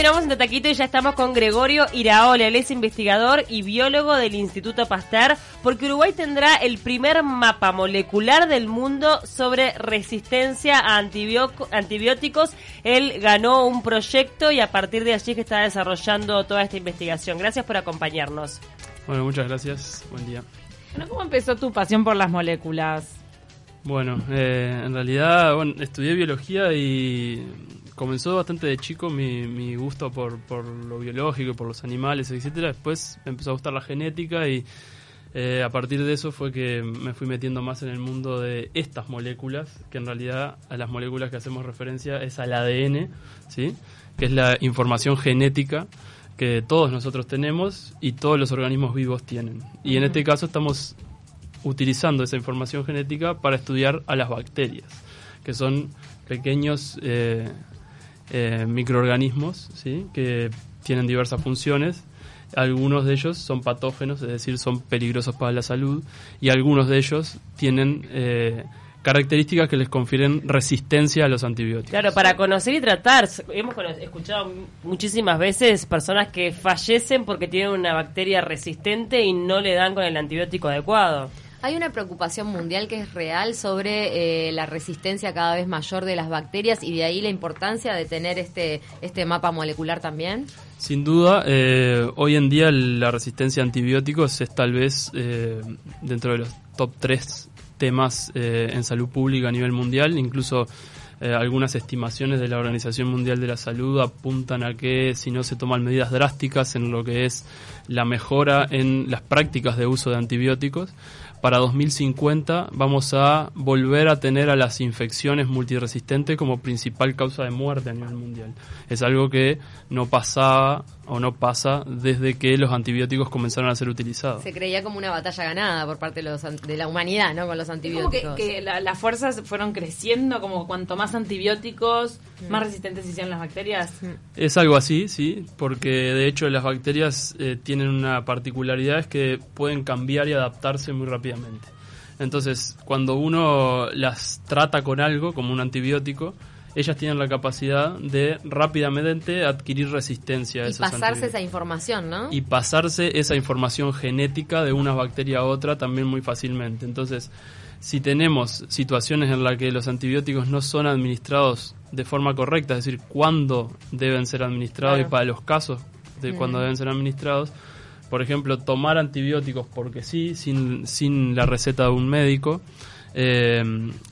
continuamos en Taquito y ya estamos con Gregorio Iraola. Él es investigador y biólogo del Instituto Pasteur, porque Uruguay tendrá el primer mapa molecular del mundo sobre resistencia a antibióticos. Él ganó un proyecto y a partir de allí que está desarrollando toda esta investigación. Gracias por acompañarnos. Bueno, muchas gracias. Buen día. ¿Cómo empezó tu pasión por las moléculas? Bueno, eh, en realidad bueno, estudié biología y comenzó bastante de chico mi, mi gusto por, por, lo biológico, por los animales, etcétera. Después me empezó a gustar la genética y eh, a partir de eso fue que me fui metiendo más en el mundo de estas moléculas, que en realidad a las moléculas que hacemos referencia es al ADN, ¿sí? que es la información genética que todos nosotros tenemos y todos los organismos vivos tienen. Y en este caso estamos utilizando esa información genética para estudiar a las bacterias, que son pequeños eh, eh, microorganismos ¿sí? que tienen diversas funciones. Algunos de ellos son patógenos, es decir, son peligrosos para la salud, y algunos de ellos tienen eh, características que les confieren resistencia a los antibióticos. Claro, para conocer y tratar, hemos escuchado muchísimas veces personas que fallecen porque tienen una bacteria resistente y no le dan con el antibiótico adecuado. Hay una preocupación mundial que es real sobre eh, la resistencia cada vez mayor de las bacterias y de ahí la importancia de tener este, este mapa molecular también. Sin duda, eh, hoy en día la resistencia a antibióticos es tal vez eh, dentro de los top 3 temas en salud pública a nivel mundial, incluso algunas estimaciones de la Organización Mundial de la Salud apuntan a que si no se toman medidas drásticas en lo que es la mejora en las prácticas de uso de antibióticos, para 2050 vamos a volver a tener a las infecciones multiresistentes como principal causa de muerte a nivel mundial. Es algo que no pasaba o no pasa desde que los antibióticos comenzaron a ser utilizados. Se creía como una batalla ganada por parte de, los, de la humanidad, ¿no? Con los antibióticos. Como que, las fuerzas fueron creciendo, como cuanto más antibióticos, mm. más resistentes hicieron las bacterias. Mm. Es algo así, sí, porque de hecho las bacterias eh, tienen una particularidad, es que pueden cambiar y adaptarse muy rápidamente entonces, cuando uno las trata con algo, como un antibiótico, ellas tienen la capacidad de rápidamente adquirir resistencia a y pasarse esa información, ¿no? Y pasarse esa información genética de una bacteria a otra también muy fácilmente. Entonces, si tenemos situaciones en las que los antibióticos no son administrados de forma correcta, es decir, cuándo deben ser administrados y para los casos de cuándo mm. deben ser administrados, por ejemplo, tomar antibióticos porque sí, sin, sin la receta de un médico, eh,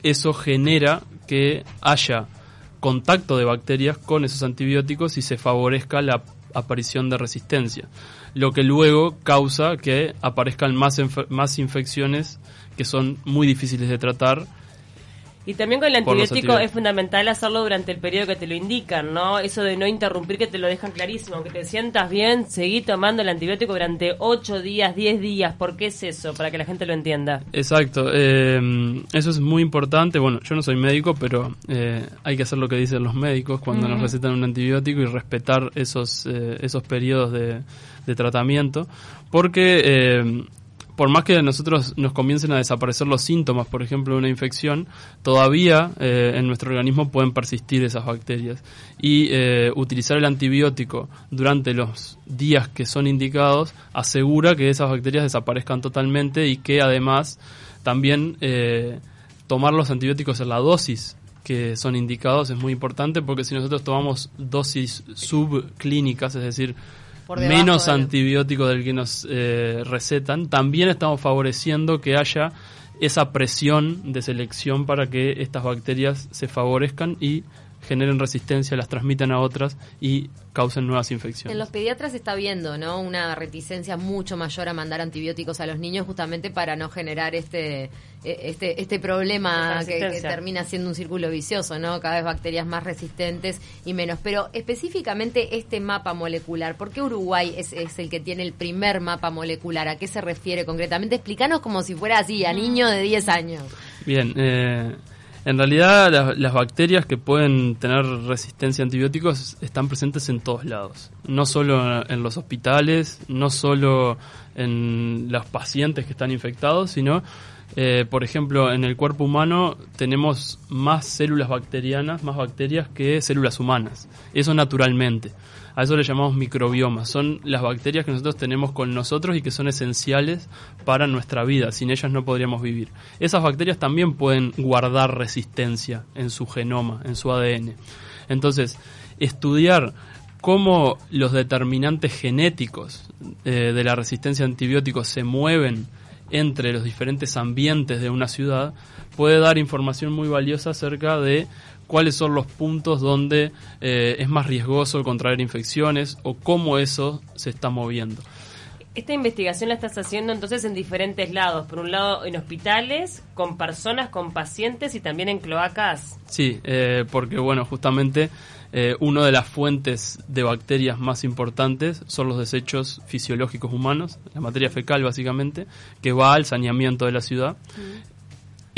eso genera que haya contacto de bacterias con esos antibióticos y se favorezca la aparición de resistencia, lo que luego causa que aparezcan más, más infecciones que son muy difíciles de tratar y también con el antibiótico es fundamental hacerlo durante el periodo que te lo indican, ¿no? Eso de no interrumpir, que te lo dejan clarísimo. Aunque te sientas bien, seguí tomando el antibiótico durante 8 días, 10 días. ¿Por qué es eso? Para que la gente lo entienda. Exacto. Eh, eso es muy importante. Bueno, yo no soy médico, pero eh, hay que hacer lo que dicen los médicos cuando nos recetan un antibiótico y respetar esos, eh, esos periodos de, de tratamiento. Porque por más que a nosotros nos comiencen a desaparecer los síntomas, por ejemplo, de una infección, todavía eh, en nuestro organismo pueden persistir esas bacterias. Y eh, utilizar el antibiótico durante los días que son indicados asegura que esas bacterias desaparezcan totalmente y que además también eh, tomar los antibióticos en la dosis que son indicados es muy importante porque si nosotros tomamos dosis subclínicas, es decir, menos antibiótico del que nos eh, recetan, también estamos favoreciendo que haya esa presión de selección para que estas bacterias se favorezcan y generen resistencia, las transmitan a otras y causen nuevas infecciones. En los pediatras se está viendo, ¿no? Una reticencia mucho mayor a mandar antibióticos a los niños justamente para no generar este e, este este problema que, termina siendo un círculo vicioso, ¿no? Cada vez bacterias más resistentes y menos. Pero específicamente este mapa molecular, ¿por qué Uruguay es, es el que tiene el primer mapa molecular? ¿A qué se refiere concretamente? Explícanos como si fuera así, a niño de 10 años. Bien, eh, en realidad las, bacterias que pueden tener resistencia a antibióticos están presentes en todos lados, no solo en los hospitales, no solo en los pacientes que están infectados, sino Eh, por ejemplo, en el cuerpo humano tenemos más células bacterianas, más bacterias que células humanas. Eso naturalmente. A eso le llamamos microbioma. Son las bacterias que nosotros tenemos con nosotros y que son esenciales para nuestra vida. Sin ellas no podríamos vivir. Esas bacterias también pueden guardar resistencia en su genoma, en su ADN. Entonces, estudiar cómo los determinantes genéticos eh, de la resistencia a antibióticos se mueven entre los diferentes ambientes de una ciudad puede dar información muy valiosa acerca de cuáles son los puntos donde eh, es más riesgoso contraer infecciones o cómo eso se está moviendo. Esta investigación la estás haciendo entonces en diferentes lados. Por un lado en hospitales, con personas, con pacientes y también en cloacas. Sí, eh, porque bueno, justamente eh, una de las fuentes de bacterias más importantes son los desechos fisiológicos humanos, la materia fecal básicamente, que va al saneamiento de la ciudad.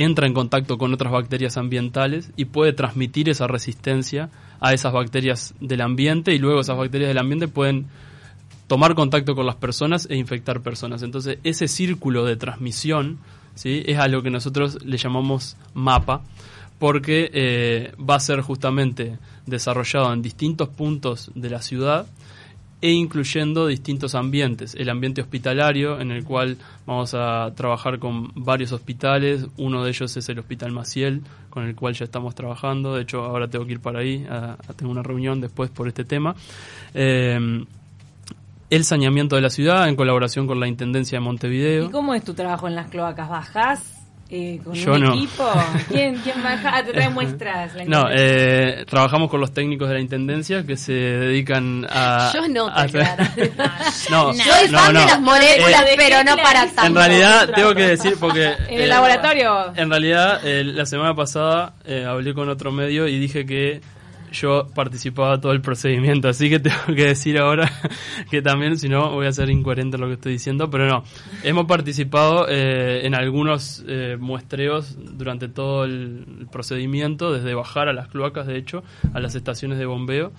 Entra en contacto con otras bacterias ambientales y puede transmitir esa resistencia a esas bacterias del ambiente y luego esas bacterias del ambiente pueden tomar contacto con las personas e infectar personas. Entonces, ese círculo de transmisión ¿sí? es a lo que nosotros le llamamos mapa, porque eh, va a ser justamente desarrollado en distintos puntos de la ciudad e incluyendo distintos ambientes. El ambiente hospitalario, en el cual vamos a trabajar con varios hospitales. Uno de ellos es el Hospital Maciel, con el cual ya estamos trabajando. De hecho, ahora tengo que ir para ahí, a, tener una reunión después por este tema. Eh, el saneamiento de la ciudad en colaboración con la Intendencia de Montevideo. ¿Y cómo es tu trabajo en las cloacas? ¿Bajas eh, con Yo un no. equipo? ¿Quién, quién baja? Ah, te trae muestras. La No, intendencia. eh, trabajamos con los técnicos de la Intendencia que se dedican a... Yo no, a- no, Soy fan no. de las moléculas, Eh, pero no para tanto. En realidad, tengo que decir, porque... En el eh, laboratorio. En realidad, eh, la semana pasada eh, hablé con otro medio y dije que yo participaba todo el procedimiento, así que tengo que decir ahora que también, si no, voy a ser incoherente en lo que estoy diciendo, pero no, hemos participado eh, en algunos eh, muestreos durante todo el procedimiento, desde bajar a las cloacas, de hecho, a las estaciones de bombeo,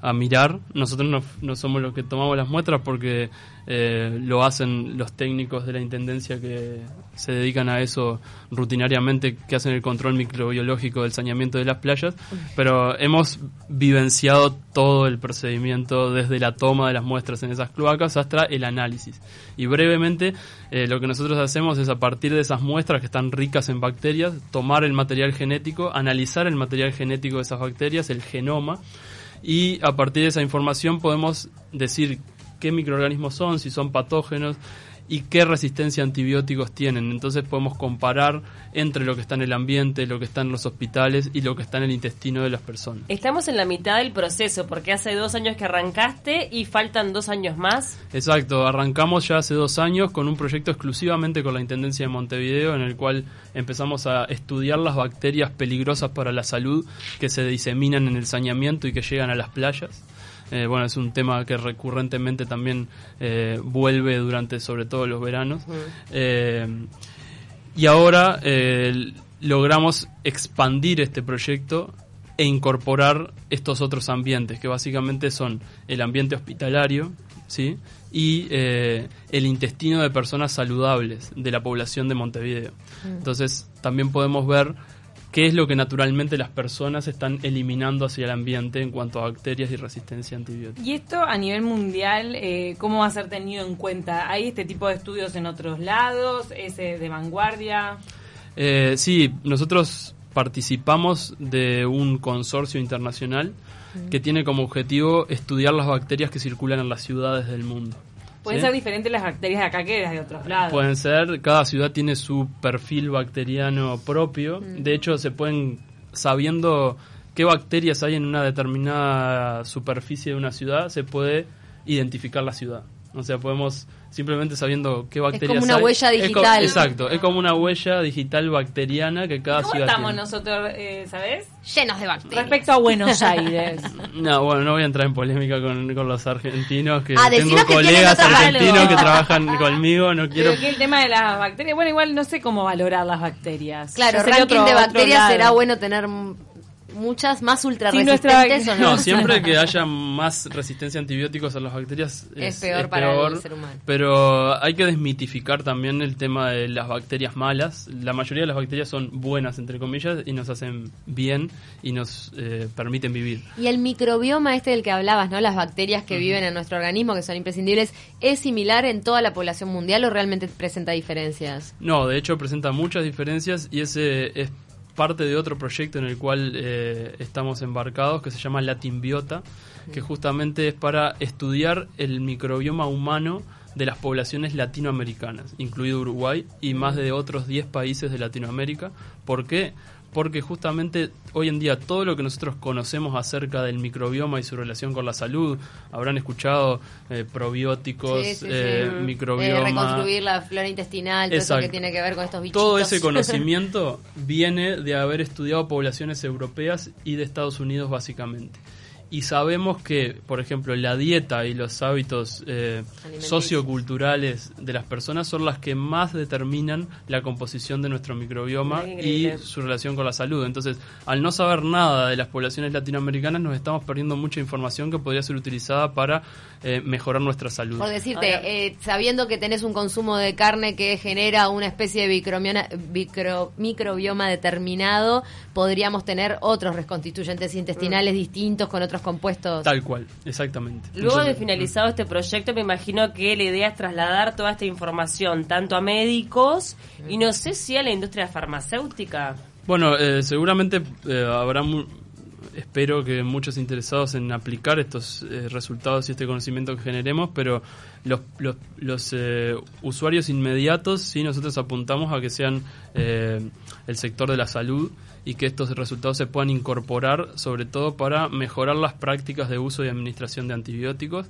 a mirar. Nosotros no, no somos los que tomamos las muestras porque eh, lo hacen los técnicos de la Intendencia que se dedican a eso rutinariamente, que hacen el control microbiológico del saneamiento de las playas, pero hemos vivenciado todo el procedimiento desde la toma de las muestras en esas cloacas hasta el análisis. Y brevemente, eh, lo que nosotros hacemos es a partir de esas muestras que están ricas en bacterias, tomar el material genético, analizar el material genético de esas bacterias, el genoma, y a partir de esa información podemos decir qué microorganismos son, si son patógenos y qué resistencia a antibióticos tienen. Entonces podemos comparar entre lo que está en el ambiente, lo que está en los hospitales y lo que está en el intestino de las personas. Estamos en la mitad del proceso porque hace dos años que arrancaste y faltan dos años más. Exacto, arrancamos ya hace dos años con un proyecto exclusivamente con la Intendencia de Montevideo en el cual empezamos a estudiar las bacterias peligrosas para la salud que se diseminan en el saneamiento y que llegan a las playas. Eh, bueno, es un tema que recurrentemente también eh, vuelve durante sobre todo los veranos. Eh, y ahora logramos expandir este proyecto e incorporar estos otros ambientes, que básicamente son el ambiente hospitalario, ¿sí? y eh, el intestino de personas saludables de la población de Montevideo. Entonces, también podemos ver qué es lo que naturalmente las personas están eliminando hacia el ambiente en cuanto a bacterias y resistencia a antibióticos. Y esto a nivel mundial, eh, ¿cómo va a ser tenido en cuenta? ¿Hay este tipo de estudios en otros lados? ¿Es eh, de vanguardia? Eh, sí, nosotros participamos de un consorcio internacional que tiene como objetivo estudiar las bacterias que circulan en las ciudades del mundo. Pueden ¿sí? ser diferentes las bacterias de acá que las de otros lados. Pueden ser, cada ciudad tiene su perfil bacteriano propio. De hecho, se pueden, sabiendo qué bacterias hay en una determinada superficie de una ciudad, se puede identificar la ciudad. O sea, podemos simplemente sabiendo qué bacterias como una hay. huella Es digital. exacto, es como una huella digital bacteriana que cada ¿Cómo ciudad estamos tiene. nosotros, eh, sabes? Llenos de bacterias. Respecto a Buenos Aires. No, bueno, no voy a entrar en polémica con, con los argentinos, que Ah, tengo que colegas argentinos algo. que trabajan conmigo, no quiero... Pero que el tema de las bacterias, bueno, igual no sé cómo valorar las bacterias. Claro, ranking otro- de bacterias será bueno tener muchas más ultra resistentes no, no, siempre que haya más resistencia a antibióticos a las bacterias es, peor para el ser humano. Pero hay que desmitificar también el tema de las bacterias malas. La mayoría de las bacterias son buenas, entre comillas, y nos hacen bien y nos eh, permiten vivir. Y el microbioma este del que hablabas, ¿no? Las bacterias que viven en nuestro organismo, que son imprescindibles, ¿es similar en toda la población mundial o realmente presenta diferencias? No, de hecho presenta muchas diferencias y ese es parte de otro proyecto en el cual eh, estamos embarcados que se llama Latinbiota, que justamente es para estudiar el microbioma humano de las poblaciones latinoamericanas, incluido Uruguay y más de otros 10 países de Latinoamérica. ¿Por qué? Porque justamente hoy en día todo lo que nosotros conocemos acerca del microbioma y su relación con la salud, habrán escuchado eh, probióticos, eh, microbioma. Eh, reconstruir la flora intestinal, todo eso que tiene que ver con estos bichitos. Todo ese conocimiento viene de haber estudiado poblaciones europeas y de Estados Unidos básicamente y sabemos que, por ejemplo, la dieta y los hábitos eh, socioculturales de las personas son las que más determinan la composición de nuestro microbioma y su relación con la salud. Entonces, al no saber nada de las poblaciones latinoamericanas, nos estamos perdiendo mucha información que podría ser utilizada para eh, mejorar nuestra salud. Por decirte, eh, sabiendo que tenés un consumo de carne que genera una especie de micro, microbioma determinado, podríamos tener otros reconstituyentes intestinales mm. distintos con otros compuestos. Tal cual, exactamente. Luego de finalizado este proyecto, me imagino que la idea es trasladar toda esta información tanto a médicos y no sé si a la industria farmacéutica. Bueno, eh, seguramente eh, habrá espero que muchos interesados en aplicar estos eh, resultados y este conocimiento que generemos, pero los, los, los usuarios inmediatos sí nosotros apuntamos a que sean el sector de la salud y que estos resultados se puedan incorporar sobre todo para mejorar las prácticas de uso y administración de antibióticos.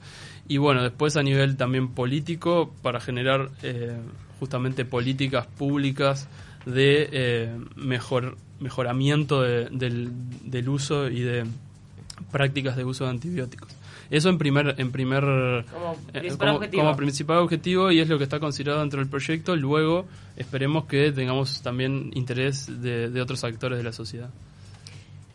Y bueno después a nivel también político para generar eh, justamente políticas públicas de eh, mejor mejoramiento del, del uso y de prácticas de uso de antibióticos eso en primer, en primer como, eh, principal, objetivo. como principal objetivo y es lo que está considerado dentro del proyecto. Luego esperemos que tengamos también interés de, de otros actores de la sociedad.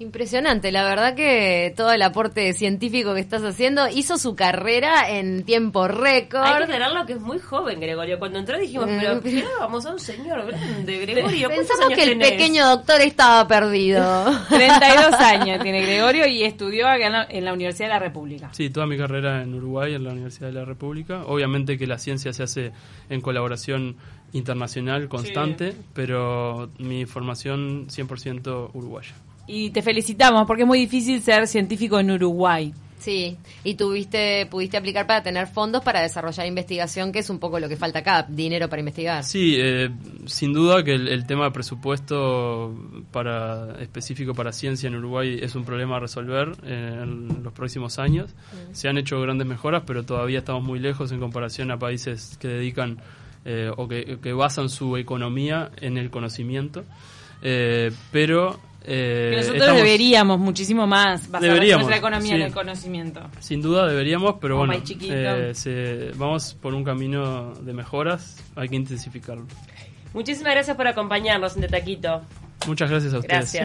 Impresionante, la verdad que todo el aporte científico que estás haciendo hizo su carrera en tiempo récord. Hay que que es muy joven, Gregorio. Cuando entró dijimos, pero ¿qué vamos a un señor grande, Gregorio? Pensamos que el pequeño doctor estaba perdido. 32 años tiene Gregorio y estudió acá en la, Universidad de la República. Sí, toda mi carrera en Uruguay, en la Universidad de la República. Obviamente que la ciencia se hace en colaboración internacional constante, pero mi formación 100% uruguaya y te felicitamos porque es muy difícil ser científico en Uruguay. Sí, y tuviste, pudiste aplicar para tener fondos para desarrollar investigación, que es un poco lo que falta acá, dinero para investigar. Sí, eh, sin duda que el, tema de presupuesto para específico para ciencia en Uruguay es un problema a resolver en los próximos años. Mm. Se han hecho grandes mejoras, pero todavía estamos muy lejos en comparación a países que dedican eh, o que, que, basan su economía en el conocimiento. Eh, pero eh, nosotros deberíamos muchísimo más basar nuestra economía en el conocimiento. Sin duda deberíamos, pero bueno, eh, vamos por un camino de mejoras, hay que intensificarlo. Muchísimas gracias por acompañarnos en Taquito. Muchas gracias a ustedes.